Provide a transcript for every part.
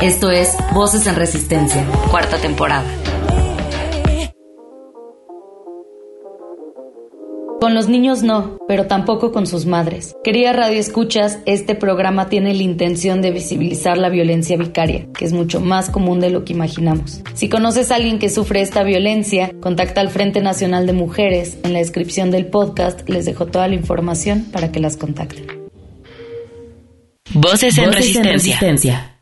Esto es Voces en Resistencia, cuarta temporada. Con los niños no, pero tampoco con sus madres. Querida Radio Escuchas, este programa tiene la intención de visibilizar la violencia vicaria, que es mucho más común de lo que imaginamos. Si conoces a alguien que sufre esta violencia, contacta al Frente Nacional de Mujeres. En la descripción del podcast les dejo toda la información para que las contacten. Voces en, resistencia.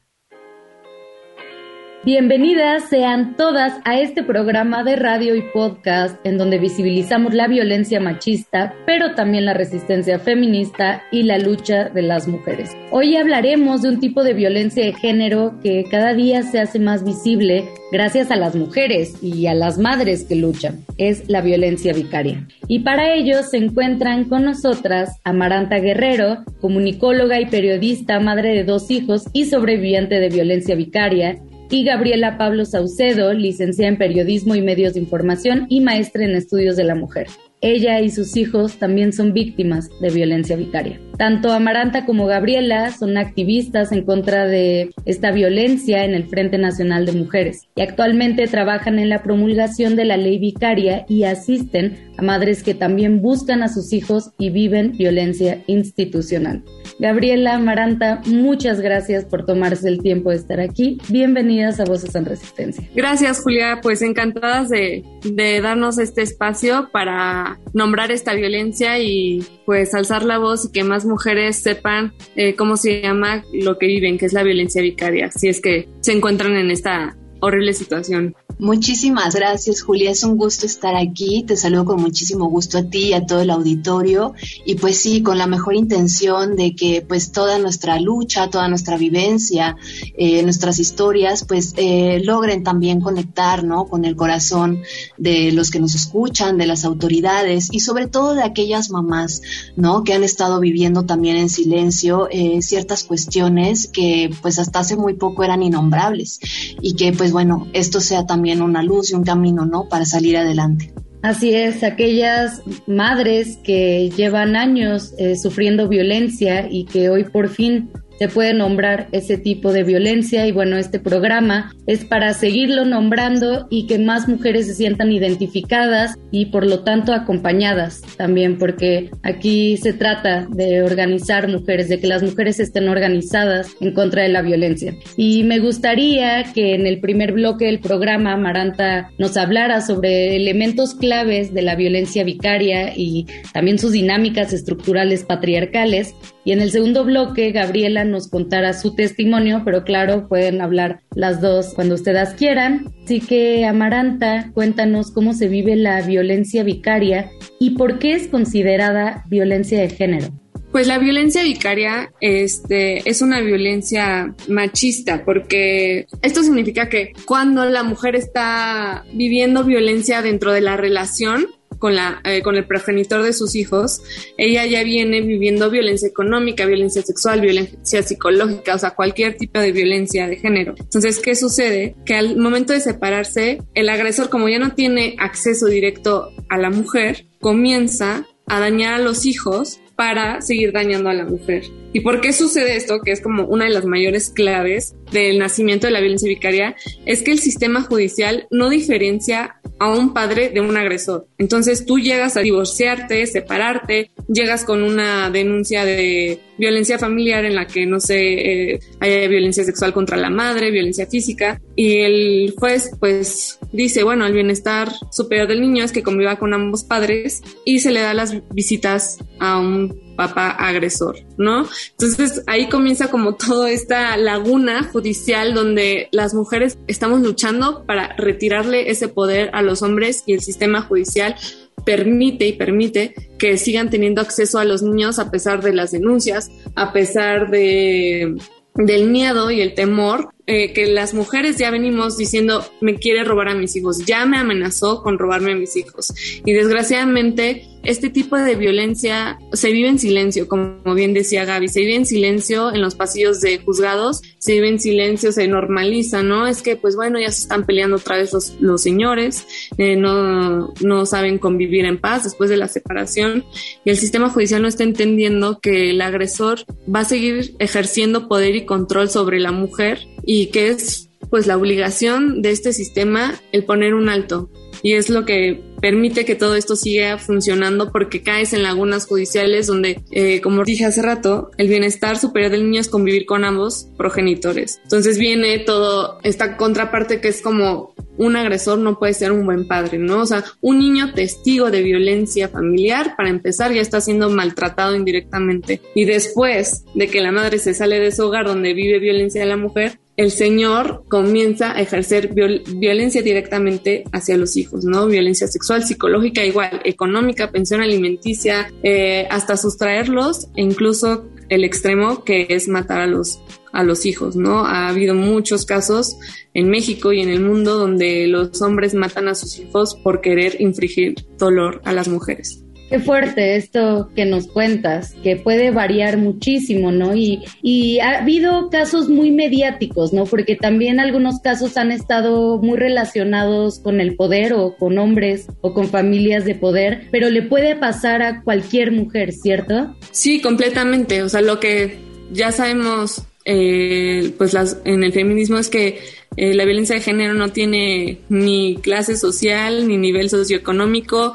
Bienvenidas sean todas a este programa de radio y podcast en donde visibilizamos la violencia machista, pero también la resistencia feminista y la lucha de las mujeres. Hoy hablaremos de un tipo de violencia de género que cada día se hace más visible gracias a las mujeres y a las madres que luchan. Es la violencia vicaria. Y para ello se encuentran con nosotras Amaranta Guerrero, comunicóloga y periodista, madre de dos hijos y sobreviviente de violencia vicaria, y Gabriela Pablo Saucedo, licenciada en Periodismo y Medios de Información y maestra en Estudios de la Mujer. Ella y sus hijos también son víctimas de violencia vicaria. Tanto Amaranta como Gabriela son activistas en contra de esta violencia en el Frente Nacional de Mujeres y actualmente trabajan en la promulgación de la ley vicaria y asisten a madres que también buscan a sus hijos y viven violencia institucional. Gabriela Amaranta, muchas gracias por tomarse el tiempo de estar aquí. Bienvenidas a Voces en Resistencia. Gracias, Julia. Pues encantadas de, de darnos este espacio para nombrar esta violencia y pues alzar la voz y que más mujeres sepan eh, cómo se llama lo que viven, que es la violencia vicaria, si es que se encuentran en esta horrible situación. Muchísimas gracias, Julia. Es un gusto estar aquí. Te saludo con muchísimo gusto a ti y a todo el auditorio. Y pues sí, con la mejor intención de que pues toda nuestra lucha, toda nuestra vivencia, eh, nuestras historias, pues eh, logren también conectar, ¿no? Con el corazón de los que nos escuchan, de las autoridades y sobre todo de aquellas mamás, ¿no? Que han estado viviendo también en silencio eh, ciertas cuestiones que pues hasta hace muy poco eran innombrables y que pues bueno, esto sea también una luz y un camino, ¿no? Para salir adelante. Así es, aquellas madres que llevan años eh, sufriendo violencia y que hoy por fin se puede nombrar ese tipo de violencia y bueno, este programa es para seguirlo nombrando y que más mujeres se sientan identificadas y por lo tanto acompañadas también, porque aquí se trata de organizar mujeres, de que las mujeres estén organizadas en contra de la violencia. Y me gustaría que en el primer bloque del programa Maranta nos hablara sobre elementos claves de la violencia vicaria y también sus dinámicas estructurales patriarcales. Y en el segundo bloque, Gabriela nos contará su testimonio, pero claro, pueden hablar las dos cuando ustedes quieran. Así que, Amaranta, cuéntanos cómo se vive la violencia vicaria y por qué es considerada violencia de género. Pues la violencia vicaria este, es una violencia machista, porque esto significa que cuando la mujer está viviendo violencia dentro de la relación, con, la, eh, con el progenitor de sus hijos, ella ya viene viviendo violencia económica, violencia sexual, violencia psicológica, o sea, cualquier tipo de violencia de género. Entonces, ¿qué sucede? Que al momento de separarse, el agresor, como ya no tiene acceso directo a la mujer, comienza a dañar a los hijos para seguir dañando a la mujer. ¿Y por qué sucede esto? Que es como una de las mayores claves del nacimiento de la violencia vicaria, es que el sistema judicial no diferencia a un padre de un agresor. Entonces tú llegas a divorciarte, separarte, llegas con una denuncia de violencia familiar en la que, no sé, eh, hay violencia sexual contra la madre, violencia física, y el juez pues dice, bueno, el bienestar superior del niño es que conviva con ambos padres y se le da las visitas a un papá agresor, ¿no? Entonces ahí comienza como toda esta laguna judicial donde las mujeres estamos luchando para retirarle ese poder a los hombres y el sistema judicial permite y permite que sigan teniendo acceso a los niños a pesar de las denuncias, a pesar de del miedo y el temor eh, que las mujeres ya venimos diciendo, me quiere robar a mis hijos, ya me amenazó con robarme a mis hijos. Y desgraciadamente este tipo de violencia se vive en silencio, como bien decía Gaby, se vive en silencio en los pasillos de juzgados, se vive en silencio, se normaliza, ¿no? Es que, pues bueno, ya se están peleando otra vez los, los señores, eh, no, no saben convivir en paz después de la separación y el sistema judicial no está entendiendo que el agresor va a seguir ejerciendo poder y control sobre la mujer y que es pues la obligación de este sistema el poner un alto y es lo que permite que todo esto siga funcionando porque caes en lagunas judiciales donde, eh, como dije hace rato, el bienestar superior del niño es convivir con ambos progenitores. Entonces viene todo esta contraparte que es como un agresor no puede ser un buen padre, ¿no? O sea, un niño testigo de violencia familiar, para empezar, ya está siendo maltratado indirectamente. Y después de que la madre se sale de su hogar donde vive violencia de la mujer, el señor comienza a ejercer violencia directamente hacia los hijos, ¿no? Violencia sexual, psicológica, igual, económica, pensión alimenticia, eh, hasta sustraerlos e incluso el extremo que es matar a los, a los hijos, ¿no? Ha habido muchos casos en México y en el mundo donde los hombres matan a sus hijos por querer infligir dolor a las mujeres. Qué fuerte esto que nos cuentas, que puede variar muchísimo, ¿no? Y, y ha habido casos muy mediáticos, ¿no? Porque también algunos casos han estado muy relacionados con el poder o con hombres o con familias de poder, pero le puede pasar a cualquier mujer, ¿cierto? Sí, completamente. O sea, lo que ya sabemos, eh, pues las, en el feminismo es que eh, la violencia de género no tiene ni clase social, ni nivel socioeconómico,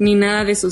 ni nada de eso.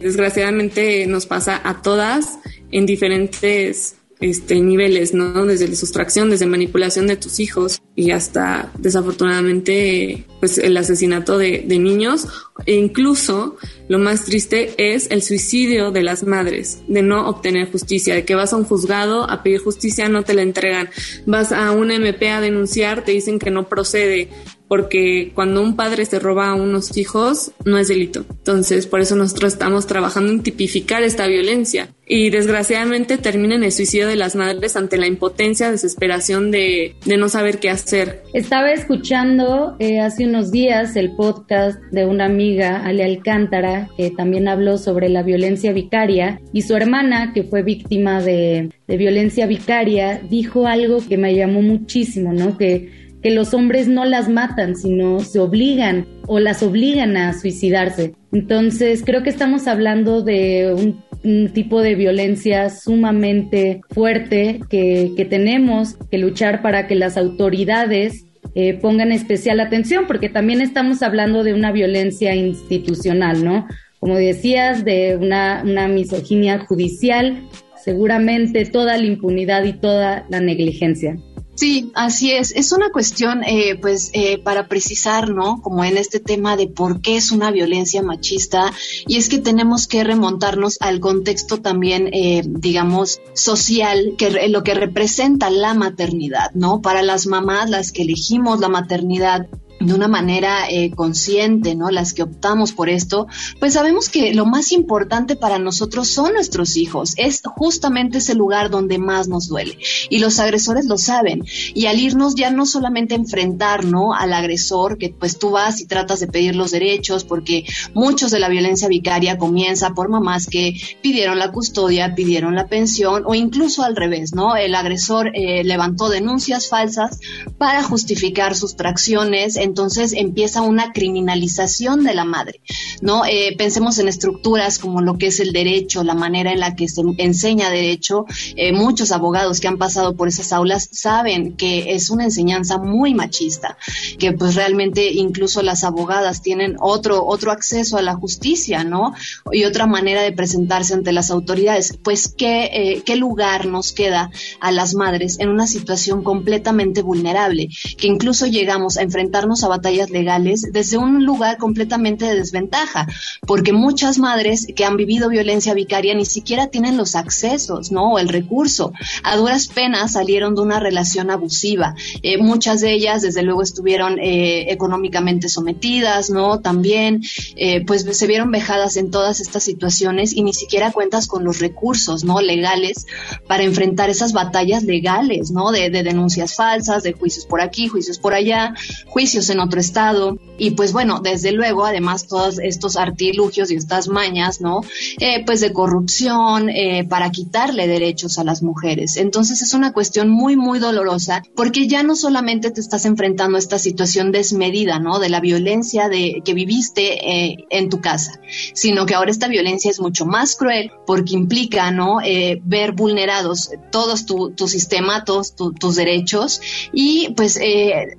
desgraciadamente nos pasa a todas en diferentes este, niveles, ¿no? Desde la sustracción, desde manipulación de tus hijos y hasta desafortunadamente pues el asesinato de, niños e incluso lo más triste es el suicidio de las madres, de no obtener justicia, de que vas a un juzgado a pedir justicia, no te la entregan, vas a una MP a denunciar, te dicen que no procede, porque cuando un padre se roba a unos hijos no es delito. Entonces, por eso nosotros estamos trabajando en tipificar esta violencia. Y desgraciadamente termina en el suicidio de las madres ante la impotencia, desesperación de, no saber qué hacer. Estaba escuchando eh, hace unos días el podcast de una amiga, Ale Alcántara, que también habló sobre la violencia vicaria, y su hermana, que fue víctima de, de violencia vicaria, dijo algo que me llamó muchísimo, ¿no? Que que los hombres no las matan, sino se obligan o las obligan a suicidarse. Entonces, creo que estamos hablando de un, tipo de violencia sumamente fuerte que, tenemos que luchar para que las autoridades eh, pongan especial atención, porque también estamos hablando de una violencia institucional, ¿no? Como decías, de una, una misoginia judicial, seguramente toda la impunidad y toda la negligencia. Sí, así es. Es una cuestión, eh, pues, eh, para precisar, ¿no? Como en este tema de por qué es una violencia machista, y es que tenemos que remontarnos al contexto también, eh, digamos, social, que lo que representa la maternidad, ¿no? Para las mamás, las que elegimos la maternidad, de una manera eh, consciente, ¿no? Las que optamos por esto, pues sabemos que lo más importante para nosotros son nuestros hijos. Es justamente ese lugar donde más nos duele. Y los agresores lo saben. Y al irnos ya no solamente enfrentar, ¿no? Al agresor, que pues tú vas y tratas de pedir los derechos, porque muchos de la violencia vicaria comienza por mamás que pidieron la custodia, pidieron la pensión, o incluso al revés, ¿no? El agresor eh, levantó denuncias falsas para justificar sus tracciones entonces empieza una criminalización de la madre, ¿no? Eh, pensemos en estructuras como lo que es el derecho, la manera en la que se enseña derecho. Eh, muchos abogados que han pasado por esas aulas saben que es una enseñanza muy machista, que pues realmente incluso las abogadas tienen otro, otro acceso a la justicia, ¿no? Y otra manera de presentarse ante las autoridades. Pues, ¿qué, eh, qué lugar nos queda a las madres en una situación completamente vulnerable? Que incluso llegamos a enfrentarnos a batallas legales desde un lugar completamente de desventaja, porque muchas madres que han vivido violencia vicaria ni siquiera tienen los accesos, ¿no? O el recurso. A duras penas salieron de una relación abusiva. Eh, muchas de ellas, desde luego, estuvieron eh, económicamente sometidas, ¿no? También, eh, pues se vieron vejadas en todas estas situaciones y ni siquiera cuentas con los recursos, ¿no? Legales para enfrentar esas batallas legales, ¿no? De, de denuncias falsas, de juicios por aquí, juicios por allá, juicios en otro estado. Y pues bueno, desde luego, además, todos estos artilugios y estas mañas, ¿no? Eh, pues de corrupción, eh, para quitarle derechos a las mujeres. Entonces es una cuestión muy, muy dolorosa, porque ya no solamente te estás enfrentando a esta situación desmedida, ¿no? De la violencia de, que viviste eh, en tu casa, sino que ahora esta violencia es mucho más cruel porque implica, ¿no? ver vulnerados todos tu, tu sistema, todos tus derechos y pues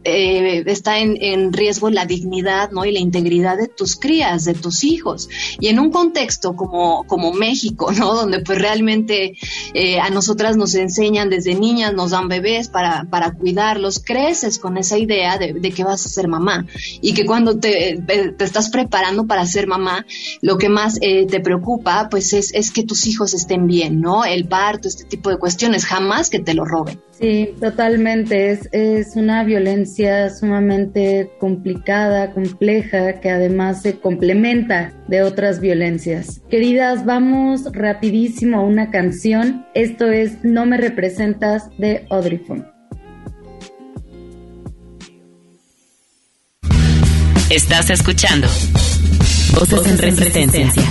está en, en riesgo la dignidad ¿no? y la integridad de tus crías, de tus hijos. Y en un contexto como, como México, ¿no? Donde pues realmente eh, a nosotras nos enseñan desde niñas, nos dan bebés para, para cuidarlos, creces con esa idea de, que vas a ser mamá y que cuando te, te, estás preparando para ser mamá, lo que más eh, te preocupa pues es, es que tus hijos estén bien, ¿no? El parto, este tipo de cuestiones, jamás que te lo roben. Sí, totalmente. Es, es una violencia sumamente complicada, compleja, que además se complementa de otras violencias. Queridas, vamos rapidísimo a una canción. Esto es No me representas de Audrey Estás escuchando Voces, en resistencia.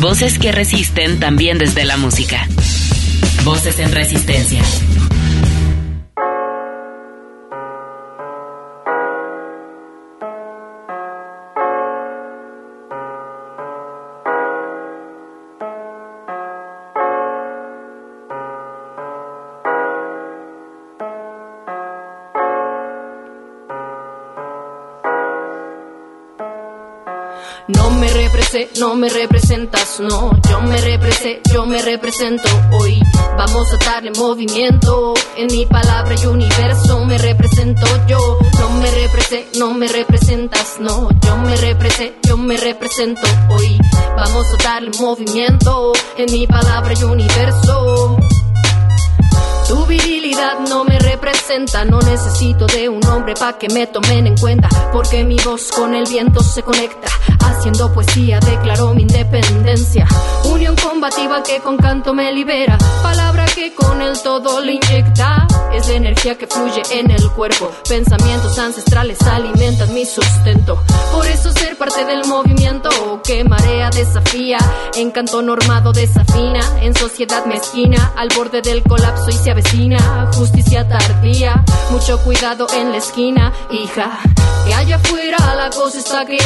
Voces que resisten también desde la música. Voces en resistencia. No me representas, no, yo me represé, yo me represento hoy. Vamos a darle movimiento, en mi palabra y universo me represento yo. No me represé, no me representas, no, yo me represé, yo me represento hoy. Vamos a darle movimiento, en mi palabra y universo. Tu virilidad no me representa, no necesito de un hombre pa' que me tomen en cuenta, porque mi voz con el viento se conecta. Haciendo poesía declaro mi independencia, unión combativa que con canto me libera, palabra que con el todo le inyecta, es la energía que fluye en el cuerpo, pensamientos ancestrales alimentan mi sustento, por eso ser parte del movimiento que marea desafía, encanto normado desafina, en sociedad mezquina, al borde del colapso y se vecina, justicia tardía, mucho cuidado en la esquina, hija. Que allá afuera la cosa está que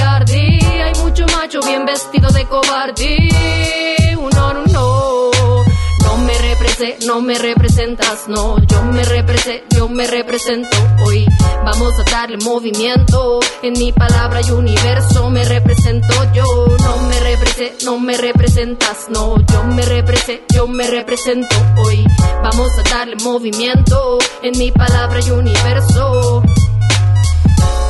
mucho macho bien vestido de cobarde. Uno, no, no, no me represé, no me representas, no, yo me represé, yo me represento hoy. Vamos a darle movimiento, en mi palabra y universo me represento yo, no me represé, no me representas, no, yo me represé, yo me represento hoy. Vamos a darle movimiento en mi palabra y universo.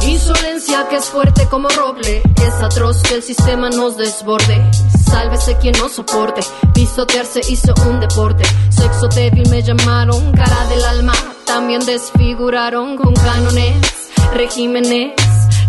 Insolencia que es fuerte como roble, es atroz que el sistema nos desborde. Sálvese quien no soporte, pisotearse hizo un deporte. Sexo débil me llamaron, cara del alma, también desfiguraron con cánones, regímenes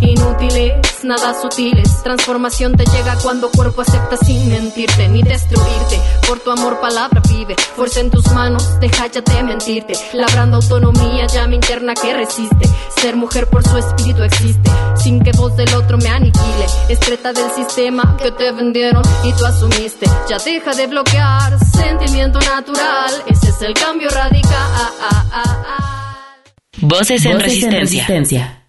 inútiles, nada sutiles. Transformación te llega cuando cuerpo acepta sin mentirte ni destruirte. Por tu amor, palabra vive. Fuerza en tus manos, deja ya de mentirte. Labrando autonomía, llama interna que resiste. Ser mujer por su espíritu existe. Sin que voz del otro me aniquile. Estreta del sistema que te vendieron y tú asumiste. Ya deja de bloquear. Sentimiento natural. Ese es el cambio radical. Voces en resistencia.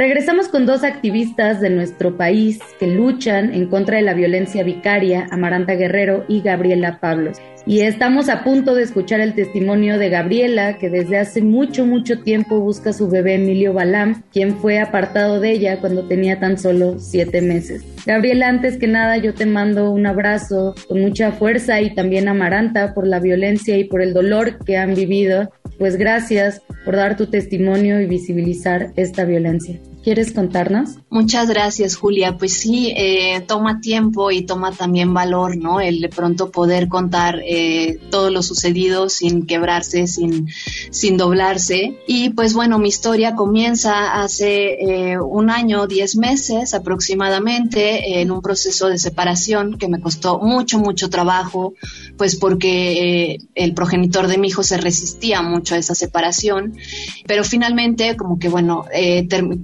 Regresamos con dos activistas de nuestro país que luchan en contra de la violencia vicaria, Amaranta Guerrero y Gabriela Pablos. Y estamos a punto de escuchar el testimonio de Gabriela, que desde hace mucho, mucho tiempo busca a su bebé Emilio Balam, quien fue apartado de ella cuando tenía tan solo siete meses. Gabriela, antes que nada yo te mando un abrazo con mucha fuerza y también Amaranta por la violencia y por el dolor que han vivido. Pues gracias por dar tu testimonio y visibilizar esta violencia. ¿Quieres contarnos? Muchas gracias, Julia. Pues sí, eh, toma tiempo y toma también valor, ¿no? El de pronto poder contar eh, todo lo sucedido sin quebrarse, sin, sin doblarse. Y pues bueno, mi historia comienza hace eh, un año, diez meses aproximadamente, en un proceso de separación que me costó mucho, mucho trabajo, pues porque el progenitor de mi hijo se resistía mucho a esa separación. Pero finalmente, como que bueno,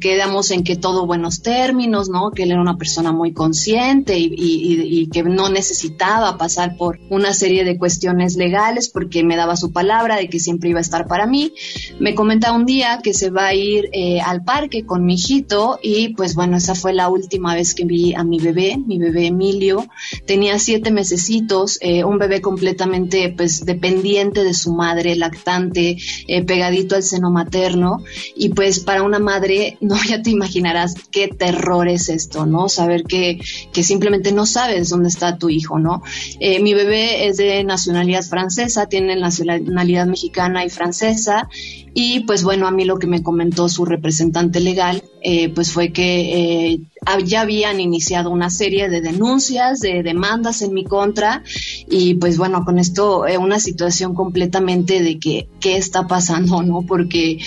queda en que todo buenos términos, ¿no? Que él era una persona muy consciente y, que no necesitaba pasar por una serie de cuestiones legales porque me daba su palabra de que siempre iba a estar para mí. Me comenta un día que se va a ir eh, al parque con mi hijito y pues bueno, esa fue la última vez que vi a mi bebé, mi bebé Emilio. Tenía siete mesecitos, eh, un bebé completamente pues dependiente de su madre, lactante, eh, pegadito al seno materno y pues para una madre no había te imaginarás qué terror es esto, ¿no? Saber que, que simplemente no sabes dónde está tu hijo, ¿no? Eh, mi bebé es de nacionalidad francesa, tiene nacionalidad mexicana y francesa, y pues bueno, a mí lo que me comentó su representante legal, eh, pues fue que eh, ya habían iniciado una serie de denuncias, de demandas en mi contra y pues bueno, con esto eh, una situación completamente de que qué está pasando, ¿no? Porque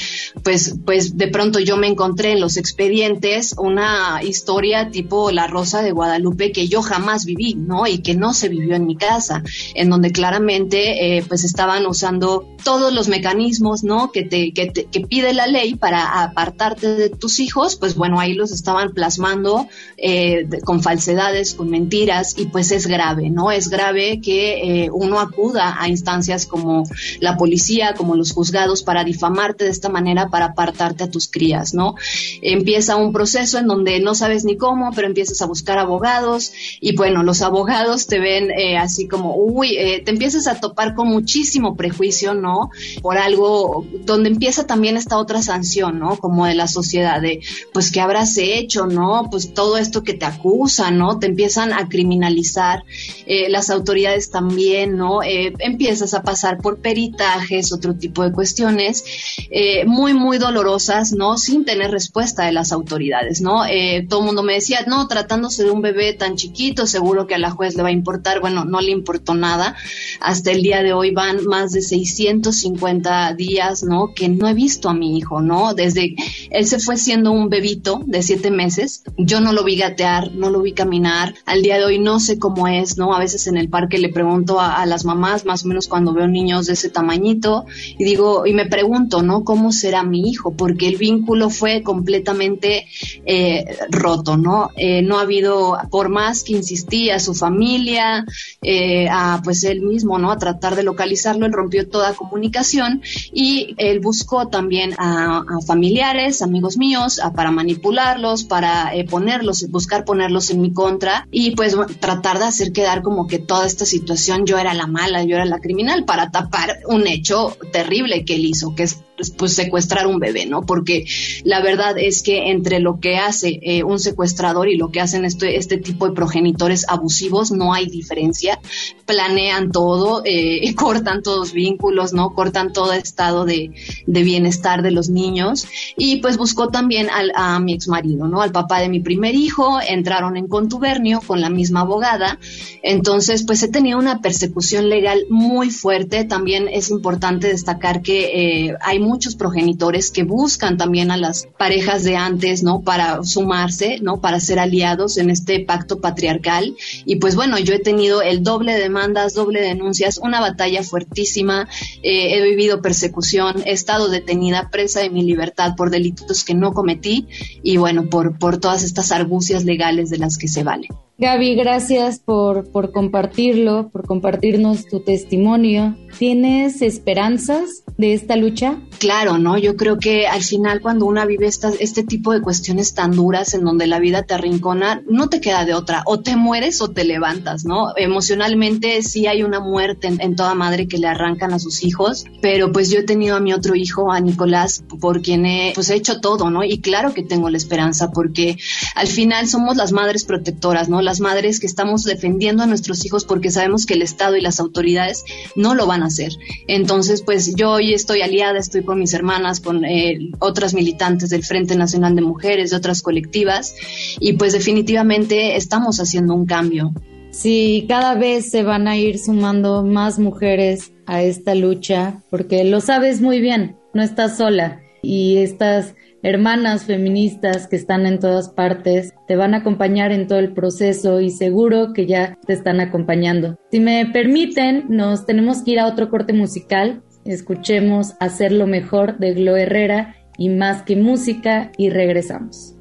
pues pues de pronto yo me encontré en los expedientes una historia tipo La Rosa de Guadalupe que yo jamás viví, ¿no? Y que no se vivió en mi casa, en donde claramente eh, pues estaban usando todos los mecanismos, ¿no? Que te, que te que pide la ley para apartarte de tus hijos, pues bueno, ahí los estaban plasmando eh, con falsedades, con mentiras, y pues es grave, ¿no? Es grave que eh, uno acuda a instancias como la policía, como los juzgados, para difamarte de esta manera, para apartarte a tus crías, ¿no? Empieza un proceso en donde no sabes ni cómo, pero empiezas a buscar abogados, y bueno, los abogados te ven eh, así como, uy, te empiezas a topar con muchísimo prejuicio, ¿no? Por algo donde empieza también esta otra sanción, ¿no? Como de la sociedad, de, pues, ¿qué habrás hecho, no? Pues pues, todo esto que te acusan, ¿no? Te empiezan a criminalizar, eh, las autoridades también, ¿no? Eh, empiezas a pasar por peritajes, otro tipo de cuestiones eh, muy, muy dolorosas, ¿no? Sin tener respuesta de las autoridades, ¿no? todo el mundo me decía, no, tratándose de un bebé tan chiquito, seguro que a la juez le va a importar. Bueno, no le importó nada. Hasta el día de hoy van más de 650 días, ¿no? Que no he visto a mi hijo, ¿no? Desde él se fue siendo un bebito de siete meses, yo no lo vi gatear, no lo vi caminar. Al día de hoy no sé cómo es, ¿no? A veces en el parque le pregunto a, las mamás, más o menos cuando veo niños de ese tamañito, y digo, y me pregunto, ¿no? ¿Cómo será mi hijo? Porque el vínculo fue completamente eh, roto, ¿no? Eh, no ha habido, por más que insistía su familia, eh, a pues él mismo, ¿no? A tratar de localizarlo, él rompió toda comunicación y él buscó también a, familiares, amigos míos, para manipularlos, para poner ponerlos, buscar ponerlos en mi contra y pues tratar de hacer quedar como que toda esta situación yo era la mala, yo era la criminal para tapar un hecho terrible que él hizo, que es pues secuestrar un bebé, ¿no? Porque la verdad es que entre lo que hace eh, un secuestrador y lo que hacen este, este tipo de progenitores abusivos no hay diferencia. Planean todo, eh, cortan todos vínculos, ¿no? Cortan todo estado de, de bienestar de los niños. Y pues buscó también al, a mi ex marido, ¿no? Al papá de mi primer hijo, entraron en contubernio con la misma abogada. Entonces, pues he tenido una persecución legal muy fuerte. También es importante destacar que eh, hay muchos progenitores que buscan también a las parejas de antes, ¿no? Para sumarse, ¿no? Para ser aliados en este pacto patriarcal. Y pues bueno, yo he tenido el doble de demandas, doble de denuncias, una batalla fuertísima, eh, he vivido persecución, he estado detenida, presa de mi libertad por delitos que no cometí y bueno, por, por todas estas argucias legales de las que se vale. Gaby, gracias por, por compartirlo, por compartirnos tu testimonio ¿tienes esperanzas de esta lucha? Claro, ¿no? Yo creo que al final cuando una vive este tipo de cuestiones tan duras en donde la vida te arrincona, no te queda de otra, o te mueres o te levantas, ¿no? Emocionalmente sí hay una muerte en, toda madre que le arrancan a sus hijos, pero pues yo he tenido a mi otro hijo, a Nicolás, por quien he, pues he hecho todo, ¿no? Y claro que tengo la esperanza porque al final somos las madres protectoras, ¿no? Las madres que estamos defendiendo a nuestros hijos porque sabemos que el Estado y las autoridades no lo van a hacer. Entonces, pues yo hoy estoy aliada, estoy con mis hermanas, con eh, otras militantes del Frente Nacional de Mujeres, de otras colectivas, y pues definitivamente estamos haciendo un cambio. Sí, cada vez se van a ir sumando más mujeres a esta lucha, porque lo sabes muy bien, no estás sola y estas hermanas feministas que están en todas partes te van a acompañar en todo el proceso y seguro que ya te están acompañando. Si me permiten, nos tenemos que ir a otro corte musical. Escuchemos Hacerlo Mejor de Glo Herrera y Más que Música y regresamos.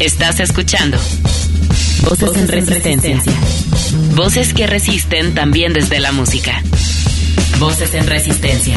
Estás escuchando Voces, en resistencia. Voces que resisten también desde la música. Voces en resistencia.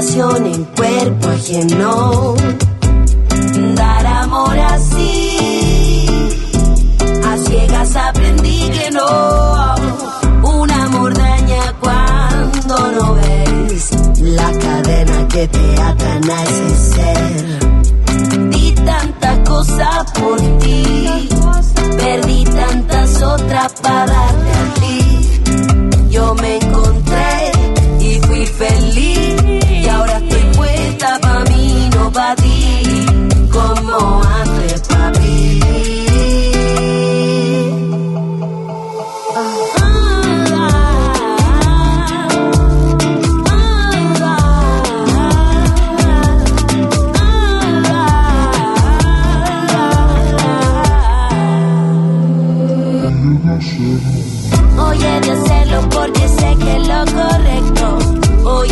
en cuerpo ajeno.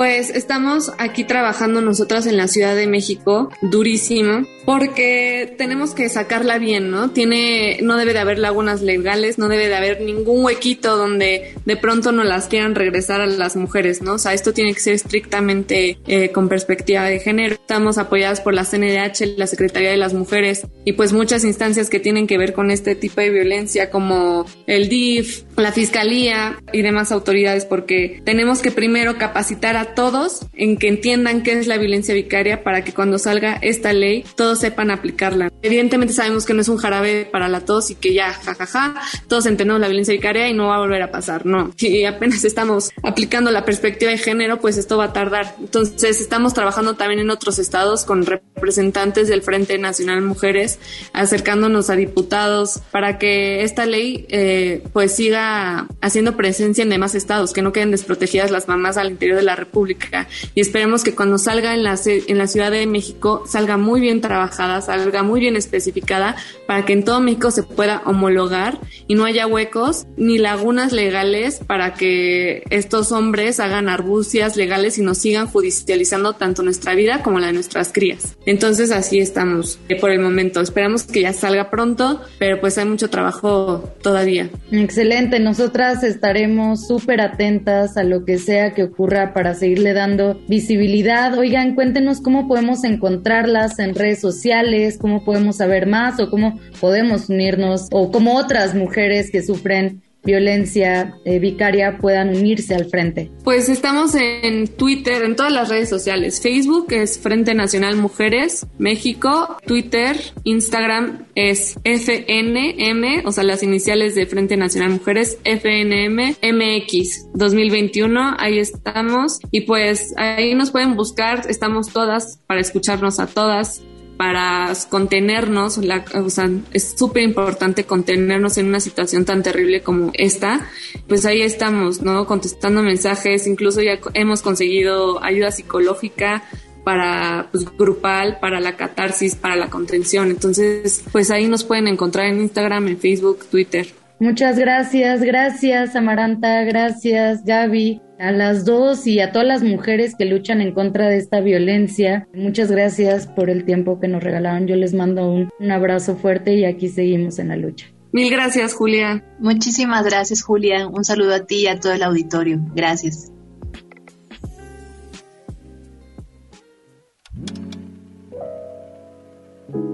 Pues estamos aquí trabajando nosotras en la Ciudad de México, durísimo, porque tenemos que sacarla bien, ¿no? Tiene, no debe de haber lagunas legales, no debe de haber ningún huequito donde de pronto no las quieran regresar a las mujeres, ¿no? O sea, esto tiene que ser estrictamente eh, con perspectiva de género. Estamos apoyadas por la CNDH, la Secretaría de las Mujeres y pues muchas instancias que tienen que ver con este tipo de violencia como el DIF, la Fiscalía y demás autoridades, porque tenemos que primero capacitar a todos en que entiendan qué es la violencia vicaria para que cuando salga esta ley todos sepan aplicarla. Evidentemente sabemos que no es un jarabe para la tos y que ya, jajaja, todos entendemos la violencia vicaria y no va a volver a pasar, no. Si apenas estamos aplicando la perspectiva de género, pues esto va a tardar. Entonces estamos trabajando también en otros estados con representantes del Frente Nacional Mujeres, acercándonos a diputados para que esta ley eh, pues siga haciendo presencia en demás estados, que no queden desprotegidas las mamás al interior de la República. Y esperemos que cuando salga en la, en la Ciudad de México salga muy bien trabajada, salga muy bien especificada, para que en todo México se pueda homologar y no haya huecos ni lagunas legales para que estos hombres hagan arbucias legales y nos sigan judicializando tanto nuestra vida como la de nuestras crías. Entonces así estamos eh, por el momento. Esperamos que ya salga pronto, pero pues hay mucho trabajo todavía. Excelente, nosotras estaremos súper atentas a lo que sea que ocurra para seguirle dando visibilidad. Oigan, cuéntenos cómo podemos encontrarlas en redes sociales, cómo podemos saber más o cómo podemos unirnos o cómo otras mujeres que sufren violencia eh, vicaria puedan unirse al frente? Pues estamos en Twitter, en todas las redes sociales. Facebook es Frente Nacional Mujeres México, Twitter, Instagram es FNM, o sea, las iniciales de Frente Nacional Mujeres, FNM MX 2021, ahí estamos y pues ahí nos pueden buscar, estamos todas para escucharnos a todas para contenernos, la, o sea, es súper importante contenernos en una situación tan terrible como esta, pues ahí estamos, ¿no? Contestando mensajes, incluso ya hemos conseguido ayuda psicológica para pues, grupal, para la catarsis, para la contención. Entonces, pues ahí nos pueden encontrar en Instagram, en Facebook, Twitter. Muchas gracias, gracias Amaranta, gracias Gaby, a las dos y a todas las mujeres que luchan en contra de esta violencia. Muchas gracias por el tiempo que nos regalaron. Yo les mando un, un abrazo fuerte y aquí seguimos en la lucha. Mil gracias, Julia. Muchísimas gracias, Julia. Un saludo a ti y a todo el auditorio. Gracias.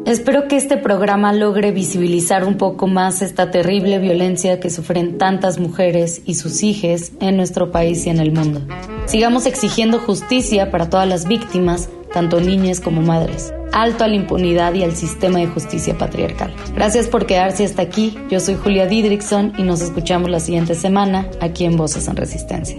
Espero que este programa logre visibilizar un poco más esta terrible violencia que sufren tantas mujeres y sus hijas en nuestro país y en el mundo. Sigamos exigiendo justicia para todas las víctimas, tanto niñas como madres. Alto a la impunidad y al sistema de justicia patriarcal. Gracias por quedarse hasta aquí. Yo soy Julia Didrickson y nos escuchamos la siguiente semana aquí en Voces en Resistencia.